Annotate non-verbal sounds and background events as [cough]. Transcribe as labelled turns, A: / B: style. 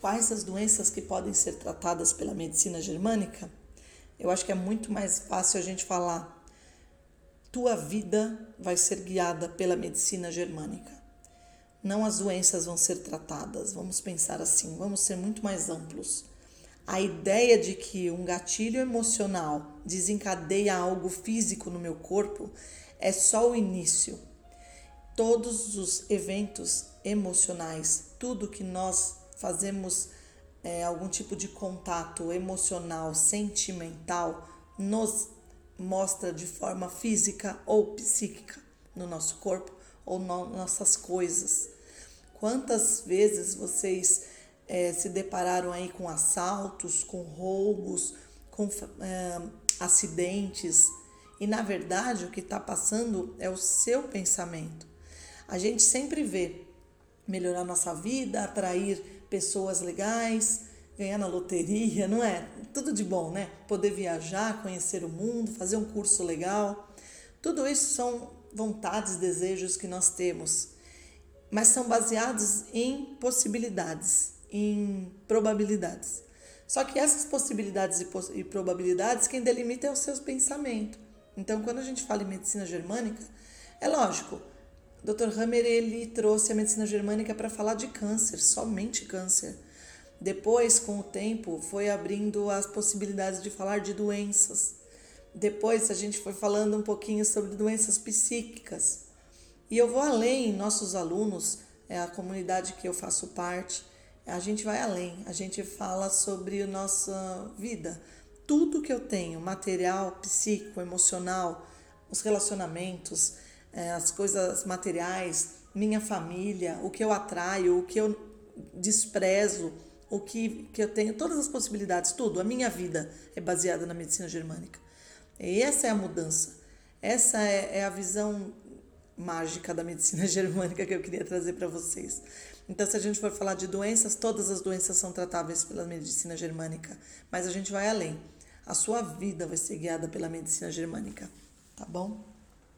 A: quais as doenças que podem ser tratadas pela medicina germânica, eu acho que é muito mais fácil a gente falar tua vida vai ser guiada pela medicina germânica. Não as doenças vão ser tratadas, vamos pensar assim, vamos ser muito mais amplos. A ideia de que um gatilho emocional desencadeia algo físico no meu corpo é só o início. Todos os eventos emocionais, tudo que nós fazemos é, algum tipo de contato emocional, sentimental, nos mostra de forma física ou psíquica no nosso corpo ou no, nossas coisas. Quantas vezes vocês é, se depararam aí com assaltos, com roubos, com é, acidentes e na verdade o que está passando é o seu pensamento. A gente sempre vê melhorar nossa vida, atrair pessoas legais, ganhar na loteria, não é? Tudo de bom, né? Poder viajar, conhecer o mundo, fazer um curso legal. Tudo isso são vontades, desejos que nós temos, mas são baseados em possibilidades, em probabilidades. Só que essas possibilidades e, probabilidades, quem delimita é o seu pensamento. Então, quando a gente fala em medicina germânica, é lógico, o Dr. Hammer ele trouxe a medicina germânica para falar de câncer, somente câncer. Depois, com o tempo, foi abrindo as possibilidades de falar de doenças. Depois, a gente foi falando um pouquinho sobre doenças psíquicas. E eu vou além, nossos alunos, é a comunidade que eu faço parte, a gente vai além, a gente fala sobre a nossa vida. Tudo que eu tenho, material, psíquico, emocional, os relacionamentos, as coisas materiais, minha família, o que eu atraio, o que eu desprezo, o que, que eu tenho, todas as possibilidades, tudo. A minha vida é baseada na medicina germânica. E essa é a mudança. Essa é, é a visão mágica da medicina [laughs] germânica que eu queria trazer para vocês. Então, se a gente for falar de doenças, todas as doenças são tratáveis pela medicina germânica, mas a gente vai além. A sua vida vai ser guiada pela medicina germânica, tá bom?